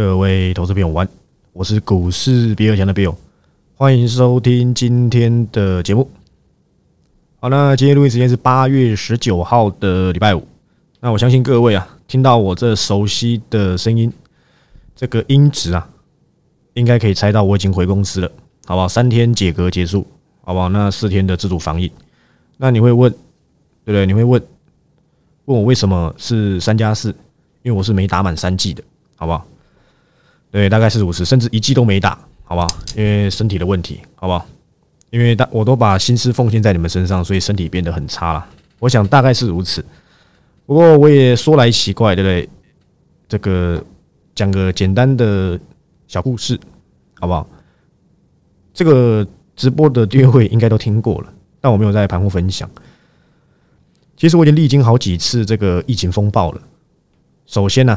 各位投资朋友，晚，我是股市比尔强的 Bill，欢迎收听今天的节目。好，那今天录音时间是八月十九号的礼拜五。那我相信各位啊，听到我这熟悉的声音，这个音质啊，应该可以猜到我已经回公司了，好不好？三天解隔结束，好不好？那四天的自主防疫，那你会问，对不对？你会问，问我为什么是三加四？因为我是没打满三季的，好不好？对，大概是如此，甚至一季都没打，好不好？因为身体的问题，好不好？因为大我都把心思奉献在你们身上，所以身体变得很差了。我想大概是如此。不过我也说来奇怪，对不对？这个讲个简单的小故事，好不好？这个直播的约会应该都听过了，但我没有在盘后分享。其实我已经历经好几次这个疫情风暴了。首先呢。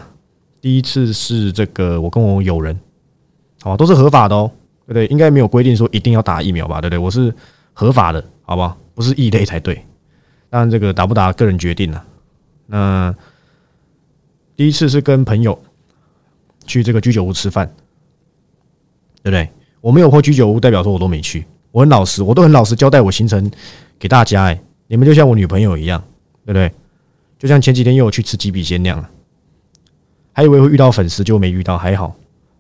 第一次是这个，我跟我友人，好，都是合法的哦，对不对？应该没有规定说一定要打疫苗吧，对不对？我是合法的，好吧？不是异类才对。当然，这个打不打个人决定了。那第一次是跟朋友去这个居酒屋吃饭，对不对？我没有破居酒屋，代表说我都没去。我很老实，我都很老实交代我行程给大家。哎，你们就像我女朋友一样，对不对？就像前几天又有去吃几笔鲜酿了。还以为会遇到粉丝，就没遇到，还好，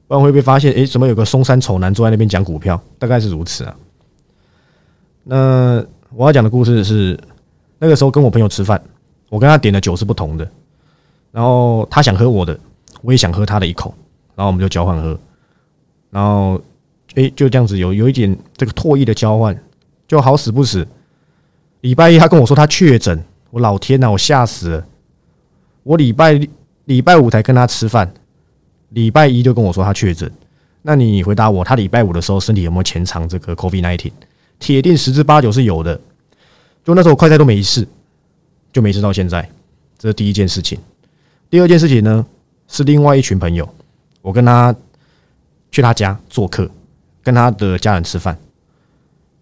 不然会被发现。诶，怎么有个松山丑男坐在那边讲股票？大概是如此啊。那我要讲的故事是，那个时候跟我朋友吃饭，我跟他点的酒是不同的，然后他想喝我的，我也想喝他的一口，然后我们就交换喝，然后诶，就这样子有有一点这个唾液的交换，就好死不死，礼拜一他跟我说他确诊，我老天呐，我吓死了，我礼拜。礼拜五才跟他吃饭，礼拜一就跟我说他确诊。那你回答我，他礼拜五的时候身体有没有潜藏这个 COVID nineteen？铁定十之八九是有的。就那时候快筛都没事，就没事到现在。这是第一件事情。第二件事情呢，是另外一群朋友，我跟他去他家做客，跟他的家人吃饭。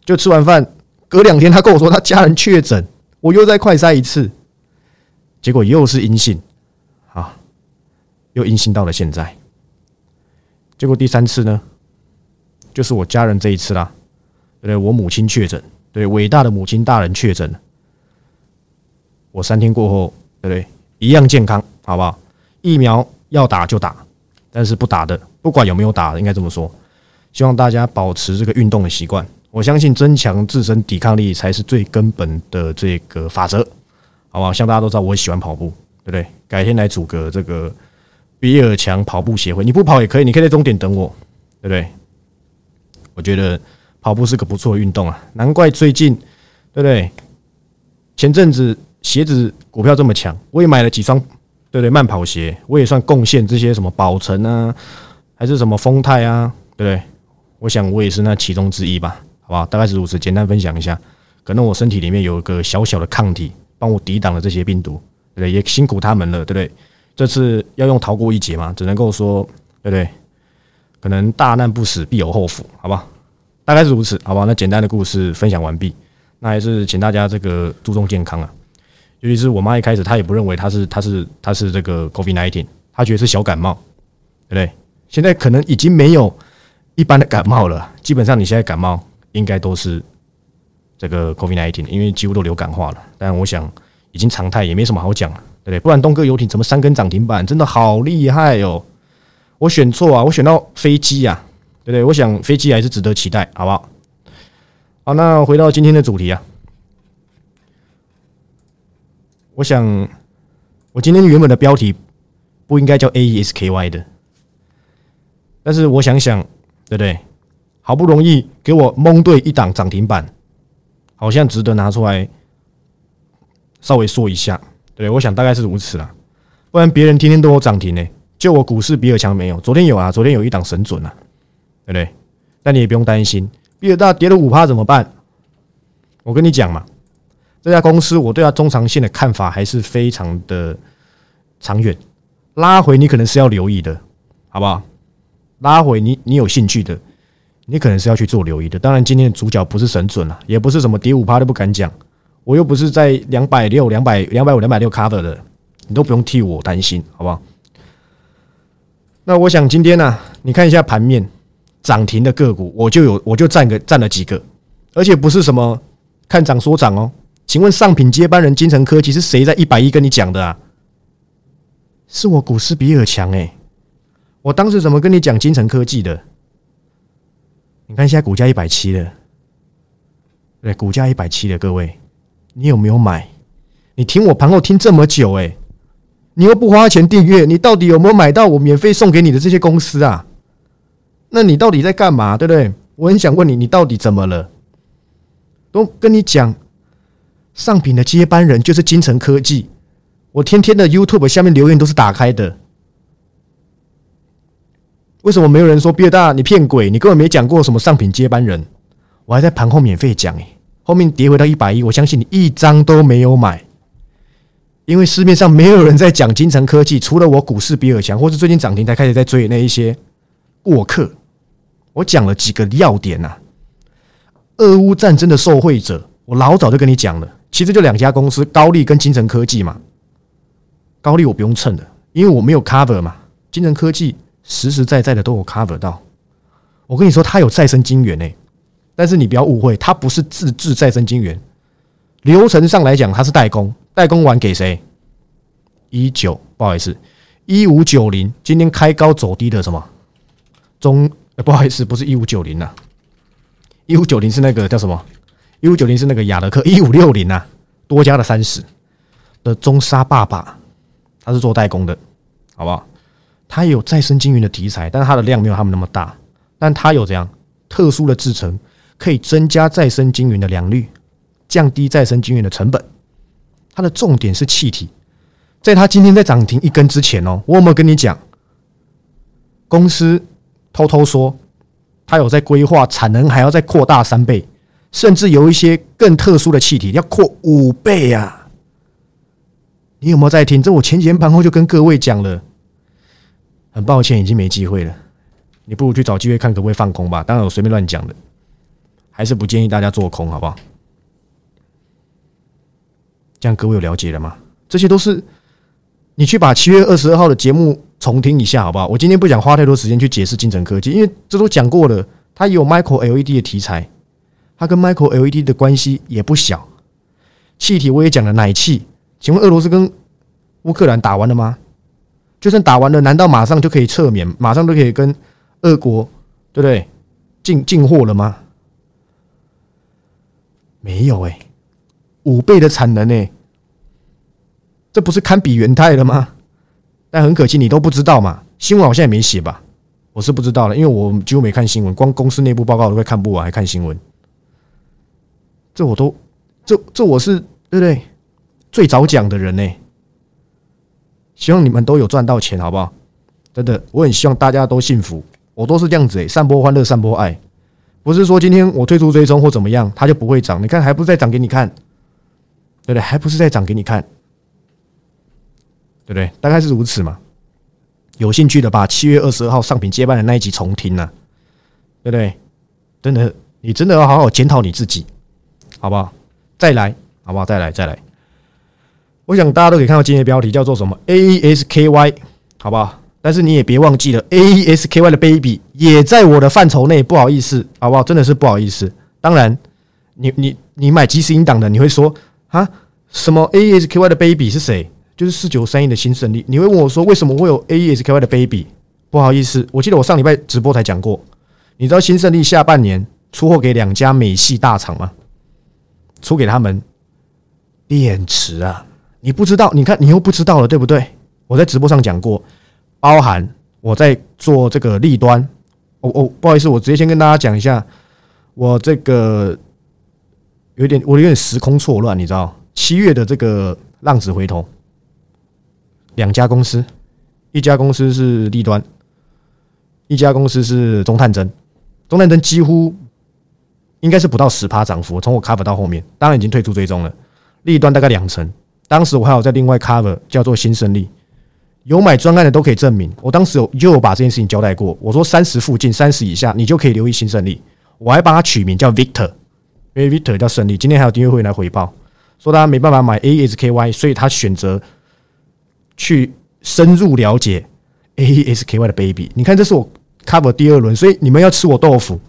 就吃完饭，隔两天他跟我说他家人确诊，我又再快筛一次，结果又是阴性。又阴性到了现在，结果第三次呢，就是我家人这一次啦，对不对？我母亲确诊，对伟大的母亲大人确诊。我三天过后，对不对？一样健康，好不好？疫苗要打就打，但是不打的，不管有没有打，应该这么说。希望大家保持这个运动的习惯。我相信增强自身抵抗力才是最根本的这个法则，好不好？像大家都知道，我喜欢跑步，对不对？改天来组个这个。比尔强跑步协会，你不跑也可以，你可以在终点等我，对不对？我觉得跑步是个不错的运动啊，难怪最近，对不对？前阵子鞋子股票这么强，我也买了几双，对不对？慢跑鞋，我也算贡献这些什么宝成啊，还是什么丰泰啊，对不对？我想我也是那其中之一吧，好吧？大概是如此，简单分享一下，可能我身体里面有一个小小的抗体，帮我抵挡了这些病毒，对不对？也辛苦他们了，对不对？这次要用逃过一劫嘛？只能够说，对不对？可能大难不死，必有后福，好吧？大概是如此，好吧？那简单的故事分享完毕，那还是请大家这个注重健康啊。尤其是我妈一开始她也不认为她是她是她是这个 COVID nineteen，她觉得是小感冒，对不对？现在可能已经没有一般的感冒了，基本上你现在感冒应该都是这个 COVID nineteen，因为几乎都流感化了。但我想已经常态，也没什么好讲了。对不对？不然东哥游艇怎么三根涨停板？真的好厉害哦！我选错啊，我选到飞机啊，对不对？我想飞机还是值得期待，好不好？好，那回到今天的主题啊，我想我今天原本的标题不应该叫 A E S K Y 的，但是我想想，对不对？好不容易给我蒙对一档涨停板，好像值得拿出来稍微说一下。对，我想大概是如此啦，不然别人天天都有涨停呢，就我股市比尔强没有。昨天有啊，昨天有一档神准啊，对不对？但你也不用担心，比尔大跌了五趴怎么办？我跟你讲嘛，这家公司我对它中长线的看法还是非常的长远，拉回你可能是要留意的，好不好？拉回你你有兴趣的，你可能是要去做留意的。当然，今天的主角不是神准啊，也不是什么跌五趴都不敢讲。我又不是在两百六、两百、两百五、两百六 cover 的，你都不用替我担心，好不好？那我想今天呢，你看一下盘面涨停的个股，我就有我就占个占了几个，而且不是什么看涨说涨哦。请问上品接班人金城科技是谁在一百一跟你讲的啊？是我股市比尔强哎，我当时怎么跟你讲金城科技的？你看现在股价一百七了，对，股价一百七了，各位，你有没有买？你听我盘后听这么久哎，你又不花钱订阅，你到底有没有买到我免费送给你的这些公司啊？那你到底在干嘛？对不对？我很想问你，你到底怎么了？都跟你讲。上品的接班人就是金城科技，我天天的 YouTube 下面留言都是打开的。为什么没有人说毕尔大你骗鬼？你根本没讲过什么上品接班人，我还在盘后免费讲诶，后面跌回到一百一，我相信你一张都没有买，因为市面上没有人在讲金城科技，除了我股市比尔强，或是最近涨停才开始在追那一些过客。我讲了几个要点呐，俄乌战争的受惠者，我老早就跟你讲了。其实就两家公司，高丽跟金城科技嘛。高丽我不用蹭的，因为我没有 cover 嘛。金城科技实实在在的都有 cover 到。我跟你说，它有再生晶圆诶，但是你不要误会，它不是自制再生晶圆。流程上来讲，它是代工，代工完给谁？一九，不好意思，一五九零，今天开高走低的什么？中，不好意思，不是一五九零呐，一五九零是那个叫什么？一五九零是那个雅德克，一五六零呐，多加了三十的中沙爸爸，他是做代工的，好不好？他有再生晶圆的题材，但是它的量没有他们那么大，但他有这样特殊的制成，可以增加再生晶圆的良率，降低再生晶圆的成本。它的重点是气体，在它今天在涨停一根之前哦，我有没有跟你讲？公司偷偷说，它有在规划产能还要再扩大三倍。甚至有一些更特殊的气体要扩五倍啊！你有没有在听？这我前几天盘后就跟各位讲了。很抱歉，已经没机会了。你不如去找机会看可不可以放空吧。当然我随便乱讲的，还是不建议大家做空，好不好？这样各位有了解了吗？这些都是你去把七月二十二号的节目重听一下，好不好？我今天不想花太多时间去解释金城科技，因为这都讲过了。它有 Micro LED 的题材。它跟 Micro LED 的关系也不小，气体我也讲了，奶气。请问俄罗斯跟乌克兰打完了吗？就算打完了，难道马上就可以撤免，马上都可以跟俄国对不对进进货了吗？没有哎，五倍的产能哎，这不是堪比元泰了吗？但很可惜，你都不知道嘛，新闻好像也没写吧？我是不知道了，因为我几乎没看新闻，光公司内部报告都快看不完，还看新闻。这我都，这这我是对不对？最早讲的人呢，希望你们都有赚到钱，好不好？真的，我很希望大家都幸福。我都是这样子诶，散播欢乐，散播爱，不是说今天我退出追踪或怎么样，它就不会涨。你看，还不是在涨给你看，对不对？还不是在涨给你看，对不对？大概是如此嘛。有兴趣的把七月二十二号上品接班的那一集重听呢，对不对？真的，你真的要好好检讨你自己。好不好？再来，好不好？再来，再来。我想大家都可以看到今天的标题叫做什么？A S K Y，好不好？但是你也别忘记了，A E S K Y 的 baby 也在我的范畴内，不好意思，好不好？真的是不好意思。当然，你你你买即时音档的，你会说啊，什么 A E S K Y 的 baby 是谁？就是四九三亿的新胜利。你会问我说，为什么会有 A E S K Y 的 baby？不好意思，我记得我上礼拜直播才讲过。你知道新胜利下半年出货给两家美系大厂吗？出给他们电池啊！你不知道，你看你又不知道了，对不对？我在直播上讲过，包含我在做这个利端。哦哦，不好意思，我直接先跟大家讲一下，我这个有点我有点时空错乱，你知道？七月的这个浪子回头，两家公司，一家公司是利端，一家公司是中探针，中探针几乎。应该是不到十趴涨幅，从我 cover 到后面，当然已经退出追踪了。利端大概两成，当时我还有在另外 cover 叫做新胜利，有买专案的都可以证明，我当时有就有把这件事情交代过。我说三十附近、三十以下，你就可以留意新胜利。我还帮他取名叫 Victor，因为 Victor 叫胜利。今天还有订阅会员来回报，说他没办法买 ASKY，所以他选择去深入了解 ASKY 的 baby。你看，这是我 cover 第二轮，所以你们要吃我豆腐，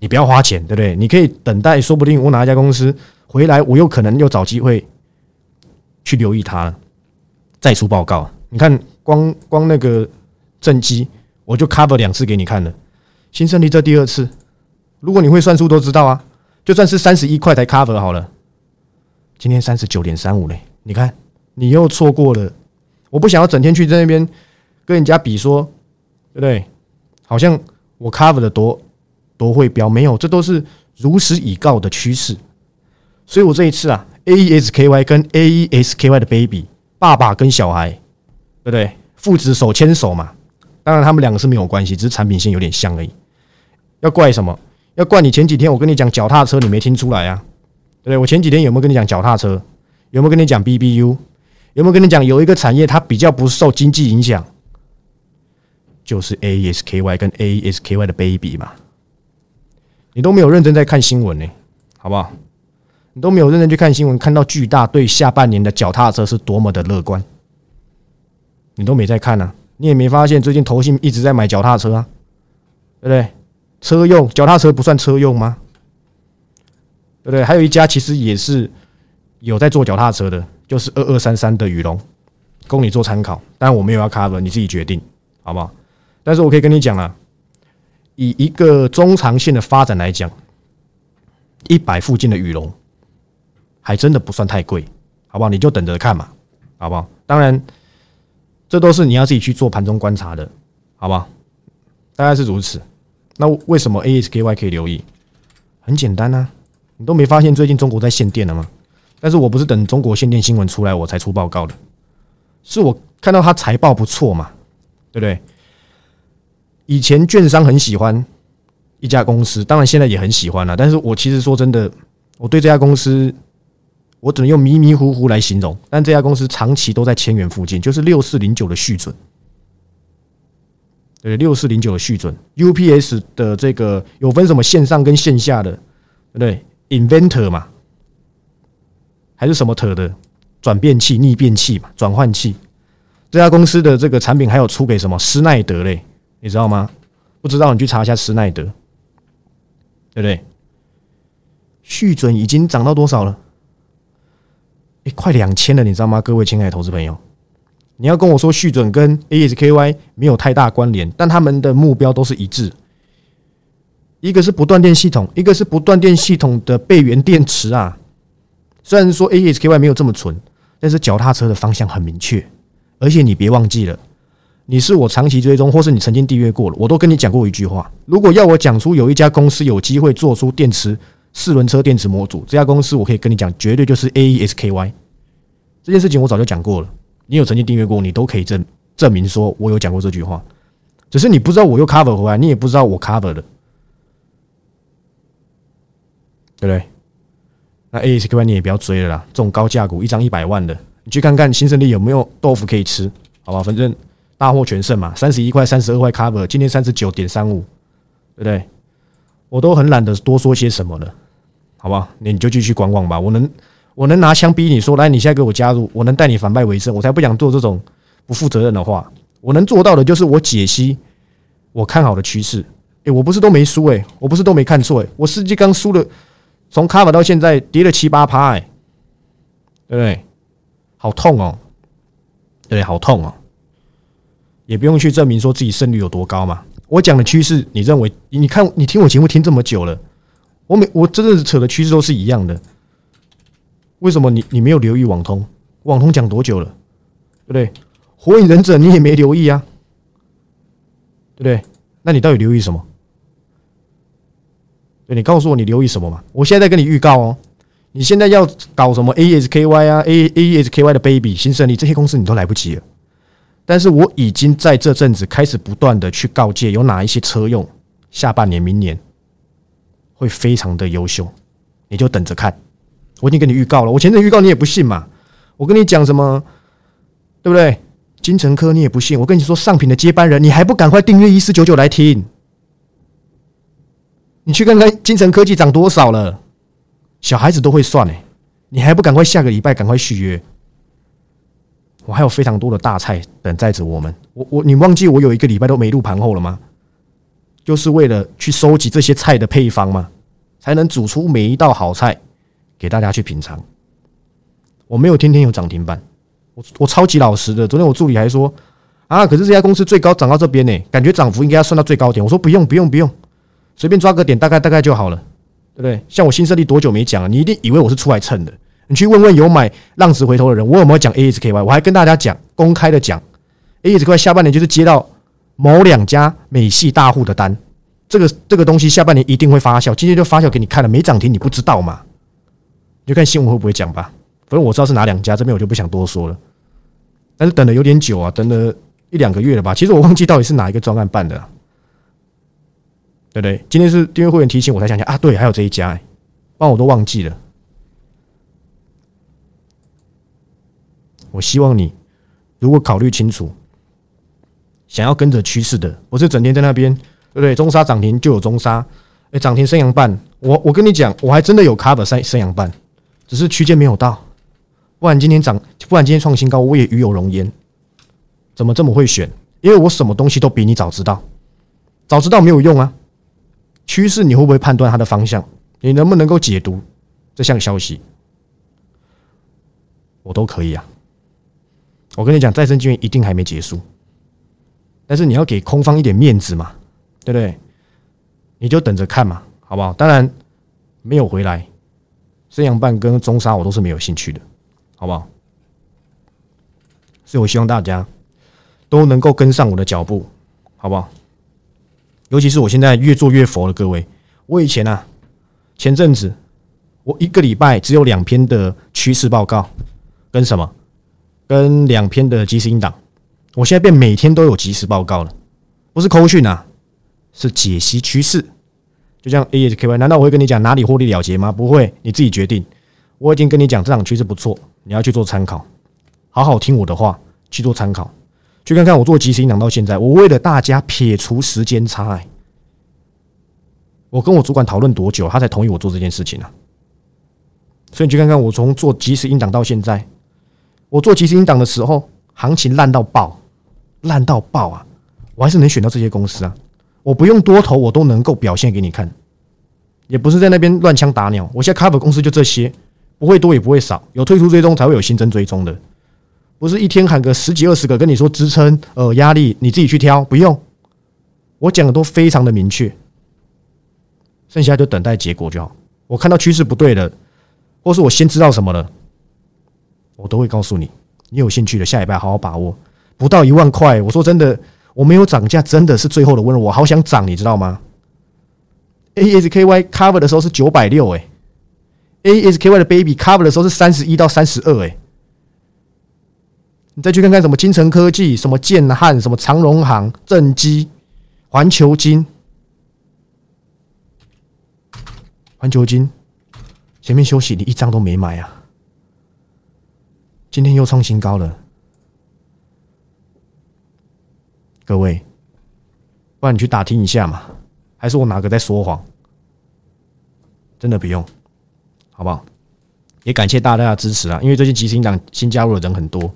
你不要花钱，对不对？你可以等待，说不定我哪一家公司回来，我有可能又找机会去留意它了，再出报告。你看，光光那个正机，我就 cover 两次给你看了。新胜利这第二次，如果你会算数都知道啊，就算是三十一块才 cover 好了。今天三十九点三五嘞，你看你又错过了。我不想要整天去在那边跟人家比说，对不对？好像我 cover 的多多会标，没有，这都是如实以告的趋势。所以我这一次啊，A E S K Y 跟 A E S K Y 的 baby 爸爸跟小孩，对不对？父子手牵手嘛。当然他们两个是没有关系，只是产品线有点像而已。要怪什么？要怪你前几天我跟你讲脚踏车，你没听出来啊？对不对？我前几天有没有跟你讲脚踏车？有没有跟你讲 B B U？有没有跟你讲有一个产业它比较不受经济影响？就是 A S K Y 跟 A S K Y 的 baby 嘛。你都没有认真在看新闻呢，好不好？你都没有认真去看新闻，看到巨大对下半年的脚踏车是多么的乐观，你都没在看呢。你也没发现最近投信一直在买脚踏车啊，对不对？车用脚踏车不算车用吗？对不对？还有一家其实也是有在做脚踏车的，就是二二三三的羽龙，供你做参考。但我没有要 cover，你自己决定，好不好？但是我可以跟你讲啊，以一个中长线的发展来讲，一百附近的羽龙还真的不算太贵，好不好？你就等着看嘛，好不好？当然。这都是你要自己去做盘中观察的，好吧？大概是如此。那为什么 ASKY 可以留意？很简单啊，你都没发现最近中国在限电了吗？但是我不是等中国限电新闻出来我才出报告的，是我看到他财报不错嘛，对不对？以前券商很喜欢一家公司，当然现在也很喜欢了。但是我其实说真的，我对这家公司。我只能用迷迷糊糊来形容，但这家公司长期都在千元附近，就是六四零九的续准，对六四零九的续准，UPS 的这个有分什么线上跟线下的，对不对？Inventor 嘛，还是什么特的转变器、逆变器嘛，转换器。这家公司的这个产品还有出给什么施耐德嘞？你知道吗？不知道你去查一下施耐德，对不对？续准已经涨到多少了？快两千了，你知道吗？各位亲爱的投资朋友，你要跟我说续准跟 ASKY 没有太大关联，但他们的目标都是一致。一个是不断电系统，一个是不断电系统的备源电池啊。虽然说 ASKY 没有这么纯，但是脚踏车的方向很明确。而且你别忘记了，你是我长期追踪，或是你曾经订阅过了，我都跟你讲过一句话：如果要我讲出有一家公司有机会做出电池。四轮车电池模组这家公司，我可以跟你讲，绝对就是 A E S K Y 这件事情，我早就讲过了。你有曾经订阅过，你都可以证证明说我有讲过这句话。只是你不知道我又 cover 回来，你也不知道我 cover 的，对不对？那 A E S K Y 你也不要追了啦，这种高价股一张一百万的，你去看看新胜利有没有豆腐可以吃，好吧？反正大获全胜嘛，三十一块、三十二块 cover，今天三十九点三五，对不对？我都很懒得多说些什么了。好吧，那你就继续观望吧。我能，我能拿枪逼你说，来，你现在给我加入，我能带你反败为胜。我才不想做这种不负责任的话。我能做到的就是我解析我看好的趋势。诶，我不是都没输诶，我不是都没看错诶，我实际刚输了，从卡法到现在跌了七八趴诶，对不对？好痛哦，对，好痛哦。也不用去证明说自己胜率有多高嘛。我讲的趋势，你认为？你看，你听我节目听这么久了。我每我真的是扯的趋势都是一样的，为什么你你没有留意网通？网通讲多久了，对不对？火影忍者你也没留意啊，对不对？那你到底留意什么？对你告诉我你留意什么嘛？我现在在跟你预告哦，你现在要搞什么 ASKY 啊，A ASKY 的 baby 新胜利这些公司你都来不及了。但是我已经在这阵子开始不断的去告诫，有哪一些车用下半年、明年。会非常的优秀，你就等着看。我已经跟你预告了，我前阵预告你也不信嘛。我跟你讲什么，对不对？金城科你也不信。我跟你说上品的接班人，你还不赶快订阅一四九九来听？你去看看金城科技涨多少了，小孩子都会算哎，你还不赶快下个礼拜赶快续约？我还有非常多的大菜等待着我们。我我你忘记我有一个礼拜都没录盘后了吗？就是为了去收集这些菜的配方吗？才能煮出每一道好菜给大家去品尝。我没有天天有涨停板，我我超级老实的。昨天我助理还说啊，可是这家公司最高涨到这边呢，感觉涨幅应该要算到最高点。我说不用不用不用，随便抓个点，大概大概就好了，对不对？像我新设立多久没讲了？你一定以为我是出来蹭的。你去问问有买浪子回头的人，我有没有讲 ASKY？我还跟大家讲，公开的讲，ASKY 下半年就是接到某两家美系大户的单，这个这个东西下半年一定会发酵。今天就发酵给你看了，没涨停你不知道嘛？就看新闻会不会讲吧。反正我知道是哪两家，这边我就不想多说了。但是等的有点久啊，等了一两个月了吧？其实我忘记到底是哪一个专案办的，对不对？今天是订阅会员提醒我才想起来啊，对，还有这一家，不然我都忘记了。我希望你，如果考虑清楚，想要跟着趋势的，不是整天在那边，对不对？中沙涨停就有中沙，哎，涨停升阳半，我我跟你讲，我还真的有 cover 升升阳半，只是区间没有到，不然今天涨，不然今天创新高，我也与有荣焉。怎么这么会选？因为我什么东西都比你早知道，早知道没有用啊。趋势你会不会判断它的方向？你能不能够解读这项消息？我都可以啊。我跟你讲，再生资源一定还没结束，但是你要给空方一点面子嘛，对不对？你就等着看嘛，好不好？当然没有回来，升阳半跟中沙我都是没有兴趣的，好不好？所以我希望大家都能够跟上我的脚步，好不好？尤其是我现在越做越佛了各位，我以前啊，前阵子我一个礼拜只有两篇的趋势报告，跟什么？跟两篇的即时音档，我现在变每天都有即时报告了，不是扣讯啊，是解析趋势。就像 A S K Y，难道我会跟你讲哪里获利了结吗？不会，你自己决定。我已经跟你讲这场趋势不错，你要去做参考，好好听我的话去做参考，去看看我做即时音档到现在，我为了大家撇除时间差，我跟我主管讨论多久，他才同意我做这件事情呢？所以你去看看我从做即时音档到现在。我做即时音档的时候，行情烂到爆，烂到爆啊！我还是能选到这些公司啊！我不用多投，我都能够表现给你看，也不是在那边乱枪打鸟。我现在 cover 公司就这些，不会多也不会少，有退出追踪才会有新增追踪的，不是一天喊个十几二十个跟你说支撑呃压力，你自己去挑，不用，我讲的都非常的明确，剩下就等待结果就好。我看到趋势不对了，或是我先知道什么了。我都会告诉你，你有兴趣的下礼拜好好把握，不到一万块。我说真的，我没有涨价，真的是最后的温柔。我好想涨，你知道吗？A S K Y cover 的时候是九百六，哎，A S K Y 的 baby cover 的时候是三十一到三十二，哎，你再去看看什么金城科技、什么建汉、什么长荣行、正基、环球金、环球金，前面休息，你一张都没买啊。今天又创新高了，各位，不然你去打听一下嘛？还是我哪个在说谎？真的不用，好不好？也感谢大家的支持啊！因为最近即时音档新加入的人很多，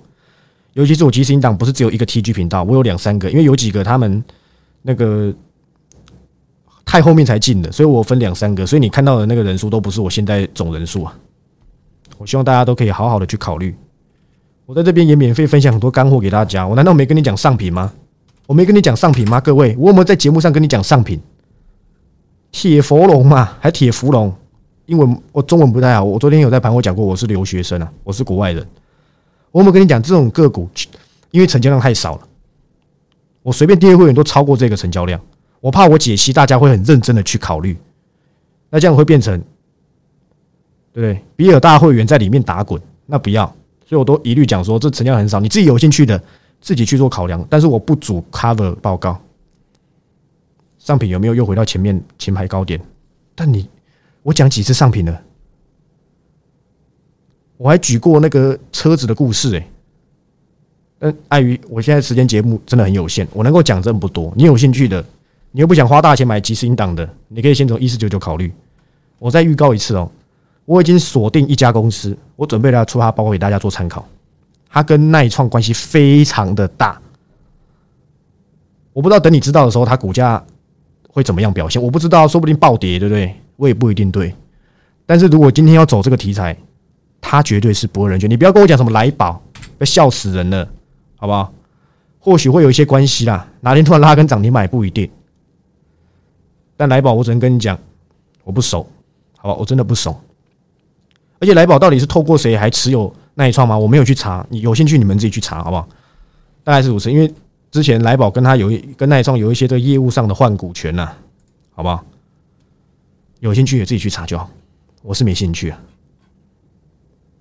尤其是我即时音档不是只有一个 TG 频道，我有两三个，因为有几个他们那个太后面才进的，所以我分两三个，所以你看到的那个人数都不是我现在总人数啊。我希望大家都可以好好的去考虑。我在这边也免费分享很多干货给大家，我难道没跟你讲上品吗？我没跟你讲上品吗？各位，我有没有在节目上跟你讲上品？铁佛龙嘛，还铁芙龙？英文我中文不太好，我昨天有在盘我讲过，我是留学生啊，我是国外人。我有没有跟你讲这种个股？因为成交量太少了，我随便订阅会员都超过这个成交量，我怕我解析大家会很认真的去考虑，那这样会变成对不对？比尔大会员在里面打滚，那不要。所以我都一律讲说，这成交很少，你自己有兴趣的自己去做考量。但是我不主 cover 报告，上品有没有又回到前面前排高点？但你我讲几次上品了？我还举过那个车子的故事哎。但碍于我现在时间节目真的很有限，我能够讲真不多。你有兴趣的，你又不想花大钱买即时音档的，你可以先从一四九九考虑。我再预告一次哦。我已经锁定一家公司，我准备来出它报告给大家做参考。它跟耐创关系非常的大。我不知道等你知道的时候，它股价会怎么样表现？我不知道，说不定暴跌，对不对？我也不一定对。但是如果今天要走这个题材，它绝对是不二人选。你不要跟我讲什么来宝，要笑死人了，好不好？或许会有一些关系啦，哪天突然拉根涨停买不一定。但来宝，我只能跟你讲，我不熟，好吧？我真的不熟。而且来宝到底是透过谁还持有耐创吗？我没有去查，你有兴趣你们自己去查，好不好？大概是如此，因为之前来宝跟他有一跟耐创有一些这个业务上的换股权呐，好不好？有兴趣也自己去查就好，我是没兴趣啊。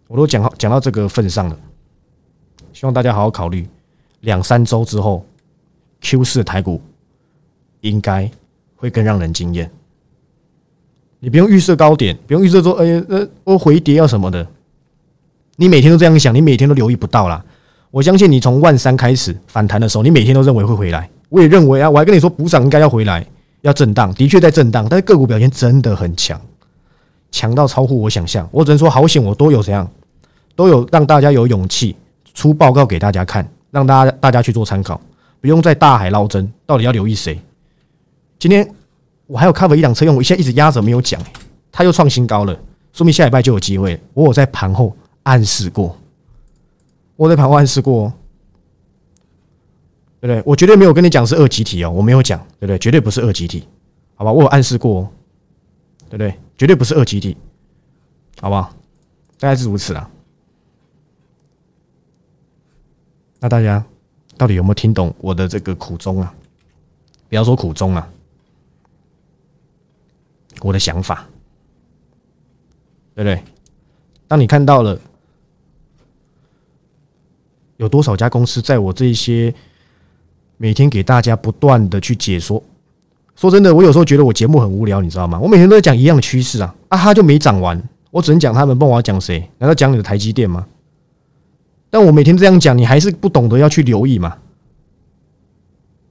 我都讲好讲到这个份上了，希望大家好好考虑。两三周之后，Q 四台股应该会更让人惊艳。你不用预设高点，不用预设说，哎呀，呃，我回跌要什么的。你每天都这样想，你每天都留意不到啦。我相信你从万三开始反弹的时候，你每天都认为会回来。我也认为啊，我还跟你说，补涨应该要回来，要震荡，的确在震荡，但是个股表现真的很强，强到超乎我想象。我只能说，好险，我都有怎样，都有让大家有勇气出报告给大家看。让大家大家去做参考，不用在大海捞针，到底要留意谁？今天我还有 cover 一辆车用，我现在一直压着没有讲，它又创新高了，说明下礼拜就有机会。我有在盘后暗示过，我在盘后暗示过，对不对？我绝对没有跟你讲是二级体哦，我没有讲，对不对？绝对不是二级体，好吧？我有暗示过，对不对？绝对不是二级体，好不好？大概是如此啊。那大家到底有没有听懂我的这个苦衷啊？不要说苦衷啊，我的想法，对不对？当你看到了有多少家公司在我这些每天给大家不断的去解说，说真的，我有时候觉得我节目很无聊，你知道吗？我每天都在讲一样的趋势啊，啊，它就没涨完，我只能讲他们，帮我要讲谁？难道讲你的台积电吗？但我每天这样讲，你还是不懂得要去留意嘛？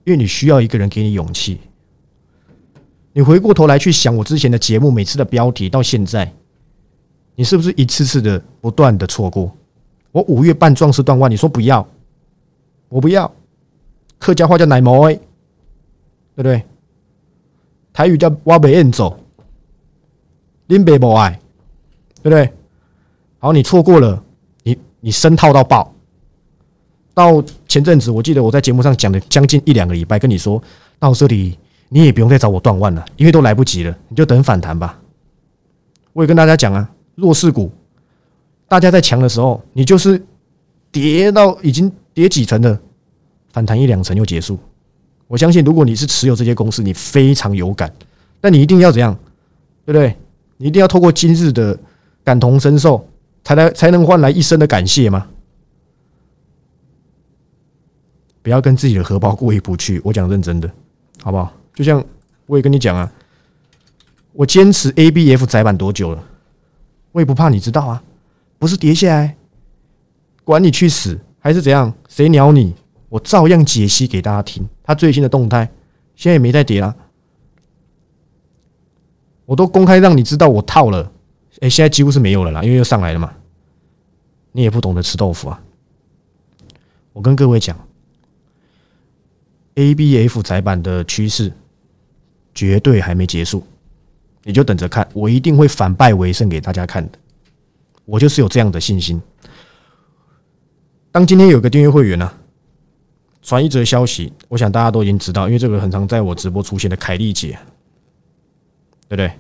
因为你需要一个人给你勇气。你回过头来去想我之前的节目，每次的标题到现在，你是不是一次次的不断的错过？我五月半壮士断腕，你说不要，我不要。客家话叫奶毛哎，对不对？台语叫挖北燕走，林北不爱，对不对？好，你错过了。你深套到爆，到前阵子，我记得我在节目上讲了将近一两个礼拜，跟你说到这里，你也不用再找我断腕了，因为都来不及了，你就等反弹吧。我也跟大家讲啊，弱势股，大家在强的时候，你就是跌到已经跌几层的，反弹一两层又结束。我相信，如果你是持有这些公司，你非常有感，但你一定要怎样，对不对？你一定要透过今日的感同身受。才来才能换来一生的感谢吗？不要跟自己的荷包过意不去。我讲认真的，好不好？就像我也跟你讲啊，我坚持 A B F 窄板多久了？我也不怕你知道啊，不是跌下来，管你去死还是怎样，谁鸟你？我照样解析给大家听。它最新的动态，现在也没在跌了，我都公开让你知道我套了。哎，现在几乎是没有了啦，因为又上来了嘛。你也不懂得吃豆腐啊！我跟各位讲，A、B、F 窄板的趋势绝对还没结束，你就等着看，我一定会反败为胜给大家看的。我就是有这样的信心。当今天有个订阅会员呢，传一则消息，我想大家都已经知道，因为这个很常在我直播出现的凯丽姐，对不对？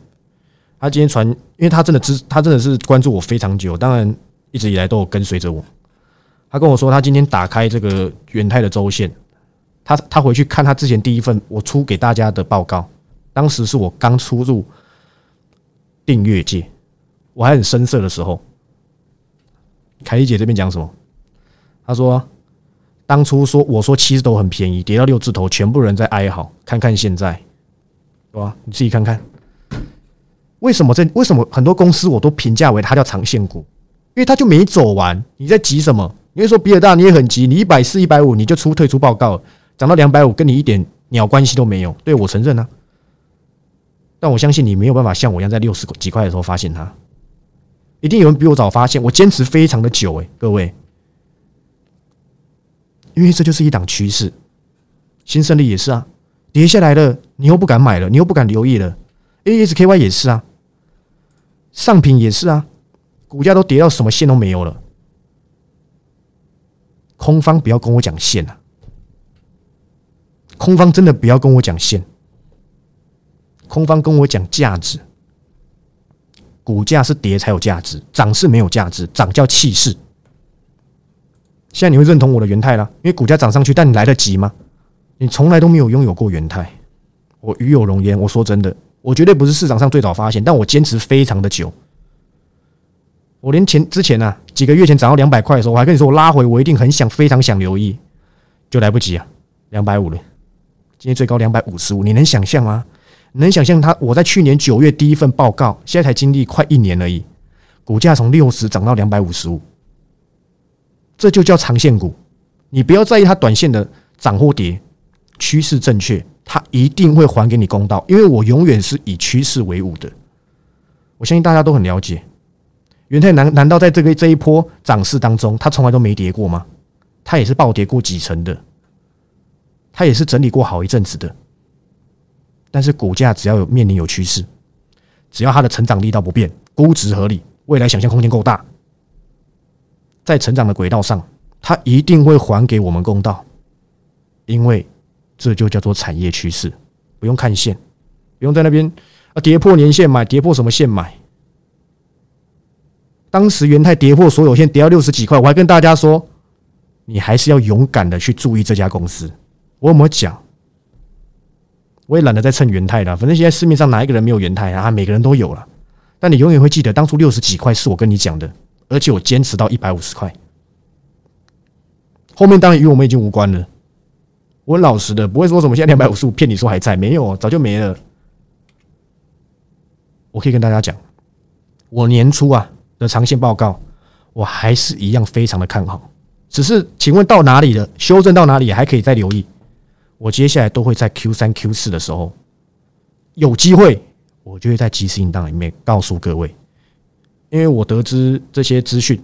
他今天传，因为他真的知，他真的是关注我非常久，当然一直以来都有跟随着我。他跟我说，他今天打开这个元泰的周线，他他回去看他之前第一份我出给大家的报告，当时是我刚出入订阅界，我还很生涩的时候。凯丽姐这边讲什么？她说，当初说我说七字头很便宜，跌到六字头，全部人在哀嚎。看看现在，对吧？你自己看看。为什么这？为什么很多公司我都评价为它叫长线股？因为它就没走完。你在急什么？你会说比尔大，你也很急。你一百四、一百五，你就出退出报告，涨到两百五，跟你一点鸟关系都没有。对我承认啊，但我相信你没有办法像我一样在六十几块的时候发现它。一定有人比我早发现。我坚持非常的久，诶，各位，因为这就是一档趋势。新胜利也是啊，跌下来了，你又不敢买了，你又不敢留意了。ASKY 也是啊，上品也是啊，股价都跌到什么线都没有了。空方不要跟我讲线啊，空方真的不要跟我讲线，空方跟我讲价值。股价是跌才有价值，涨是没有价值，涨叫气势。现在你会认同我的元泰了，因为股价涨上去，但你来得及吗？你从来都没有拥有过元泰，我与有容焉。我说真的，我绝对不是市场上最早发现，但我坚持非常的久。我连前之前呢，几个月前涨到两百块的时候，我还跟你说我拉回，我一定很想非常想留意，就来不及啊，两百五了。今天最高两百五十五，你能想象吗？能想象它？我在去年九月第一份报告，现在才经历快一年而已，股价从六十涨到两百五十五。这就叫长线股，你不要在意它短线的涨或跌，趋势正确，它一定会还给你公道。因为我永远是以趋势为伍的，我相信大家都很了解。元泰难难道在这个这一波涨势当中，它从来都没跌过吗？它也是暴跌过几成的，它也是整理过好一阵子的。但是股价只要有面临有趋势，只要它的成长力道不变，估值合理，未来想象空间够大。在成长的轨道上，它一定会还给我们公道，因为这就叫做产业趋势，不用看线，不用在那边啊跌破年线买，跌破什么线买。当时元泰跌破所有线，跌到六十几块，我还跟大家说，你还是要勇敢的去注意这家公司。我有没有讲？我也懒得再蹭元泰了，反正现在市面上哪一个人没有元泰啊？每个人都有了，但你永远会记得当初六十几块是我跟你讲的。而且我坚持到一百五十块，后面当然与我们已经无关了。我很老实的，不会说什么现在两百五十五骗你说还在，没有，早就没了。我可以跟大家讲，我年初啊的长线报告，我还是一样非常的看好。只是，请问到哪里了？修正到哪里还可以再留意？我接下来都会在 Q 三、Q 四的时候有机会，我就会在即时应当里面告诉各位。因为我得知这些资讯，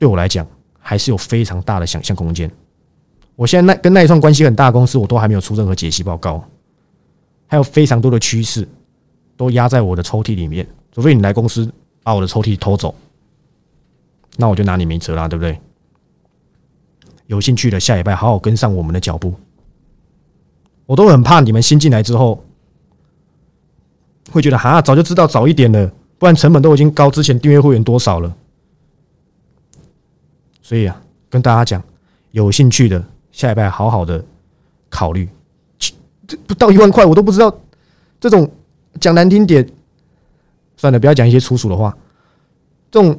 对我来讲还是有非常大的想象空间。我现在那跟那一串关系很大的公司，我都还没有出任何解析报告，还有非常多的趋势都压在我的抽屉里面。除非你来公司把我的抽屉偷走，那我就拿你没辙啦，对不对？有兴趣的下礼拜好好跟上我们的脚步。我都很怕你们新进来之后。会觉得哈，早就知道早一点了，不然成本都已经高。之前订阅会员多少了？所以啊，跟大家讲，有兴趣的下礼拜好好的考虑。这不到一万块，我都不知道。这种讲难听点，算了，不要讲一些粗俗的话。这种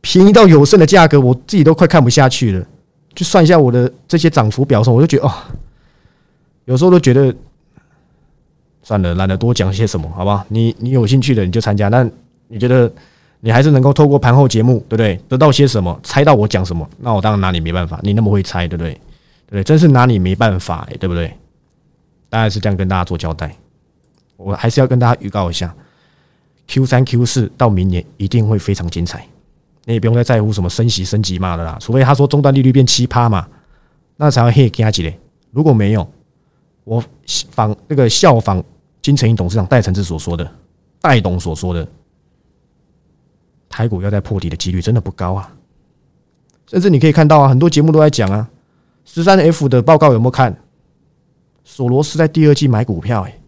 便宜到有剩的价格，我自己都快看不下去了。就算一下我的这些涨幅表上，我就觉得哦，有时候都觉得。算了，懒得多讲些什么，好不好？你你有兴趣的你就参加，但你觉得你还是能够透过盘后节目，对不对？得到些什么？猜到我讲什么？那我当然拿你没办法。你那么会猜，对不对？对？真是拿你没办法，对不对？当然是这样跟大家做交代。我还是要跟大家预告一下，Q 三、Q 四到明年一定会非常精彩。你也不用再在乎什么升息升级嘛的啦，除非他说终端利率变七趴嘛，那才会嘿加几嘞。如果没有，我仿那个效仿。金城银董事长戴承志所说的，戴董所说的，台股要在破底的几率真的不高啊！甚至你可以看到啊，很多节目都在讲啊，十三 F 的报告有没有看？索罗斯在第二季买股票，哎，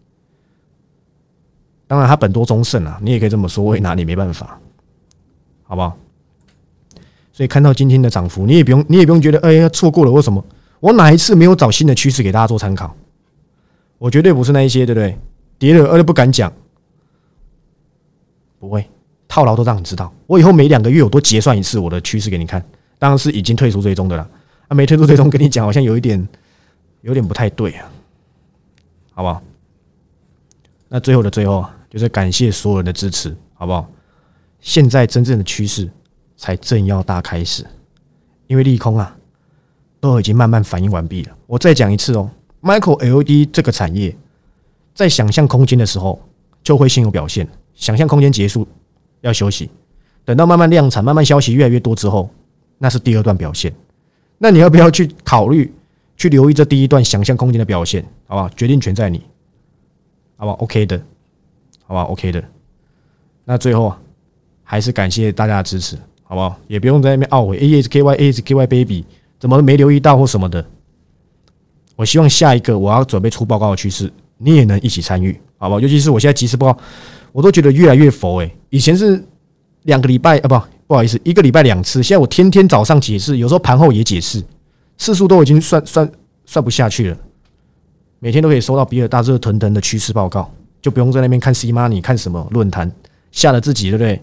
当然他本多中胜啊，你也可以这么说，我也拿你没办法，好不好？所以看到今天的涨幅，你也不用，你也不用觉得哎呀错过了，为什么？我哪一次没有找新的趋势给大家做参考？我绝对不是那一些，对不对？跌了，而不敢讲，不会套牢都让你知道。我以后每两个月我都结算一次我的趋势给你看，当然是已经退出追踪的了。啊，没退出追踪跟你讲，好像有一点有点不太对啊，好不好？那最后的最后，就是感谢所有人的支持，好不好？现在真正的趋势才正要大开始，因为利空啊都已经慢慢反应完毕了。我再讲一次哦，Micro LED 这个产业。在想象空间的时候，就会先有表现。想象空间结束，要休息。等到慢慢量产、慢慢消息越来越多之后，那是第二段表现。那你要不要去考虑去留意这第一段想象空间的表现？好不好？决定权在你，好吧？OK 的，好吧？OK 的。那最后啊，还是感谢大家的支持，好不好？也不用在那边懊悔 A S K Y A S K Y Baby 怎么没留意到或什么的。我希望下一个我要准备出报告的趋势，你也能一起参与，好不好？尤其是我现在即时报告，我都觉得越来越佛诶。以前是两个礼拜啊，不不好意思，一个礼拜两次，现在我天天早上解释，有时候盘后也解释，次数都已经算算算不下去了。每天都可以收到比尔大热腾腾的趋势报告，就不用在那边看 C money 看什么论坛，吓得自己对不对？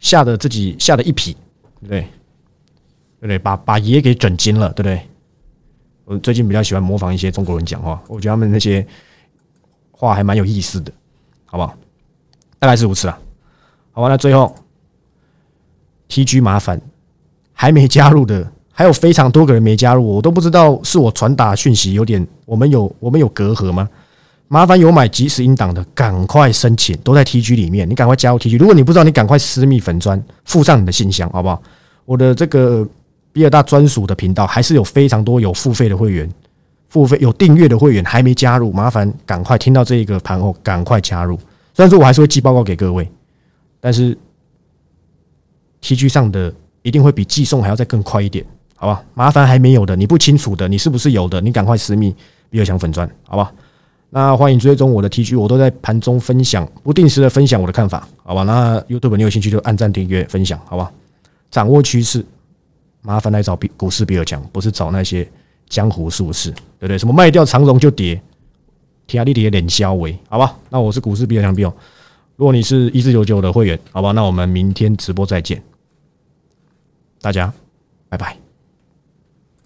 吓得自己吓得一匹，对不对？对不对？把把爷给整惊了，对不对？我最近比较喜欢模仿一些中国人讲话，我觉得他们那些话还蛮有意思的，好不好？大概是如此啦。好吧，那最后 T G 麻烦还没加入的，还有非常多个人没加入，我都不知道是我传达讯息有点，我们有我们有隔阂吗？麻烦有买即时音档的，赶快申请，都在 T G 里面，你赶快加入 T G。如果你不知道，你赶快私密粉砖附上你的信箱，好不好？我的这个。比尔大专属的频道还是有非常多有付费的会员，付费有订阅的会员还没加入，麻烦赶快听到这一个盘后赶快加入。虽然说我还是会寄报告给各位，但是 T G 上的一定会比寄送还要再更快一点，好吧？麻烦还没有的，你不清楚的，你是不是有的？你赶快私密比尔强粉钻，好吧？那欢迎追踪我的 T G，我都在盘中分享，不定时的分享我的看法，好吧？那 YouTube 你有兴趣就按赞订阅分享，好吧？掌握趋势。麻烦来找比股市比尔强，不是找那些江湖术士，对不对？什么卖掉长荣就跌，天利跌脸消为，好吧？那我是股市比尔强比尔。如果你是一四九九的会员，好吧？那我们明天直播再见，大家拜拜。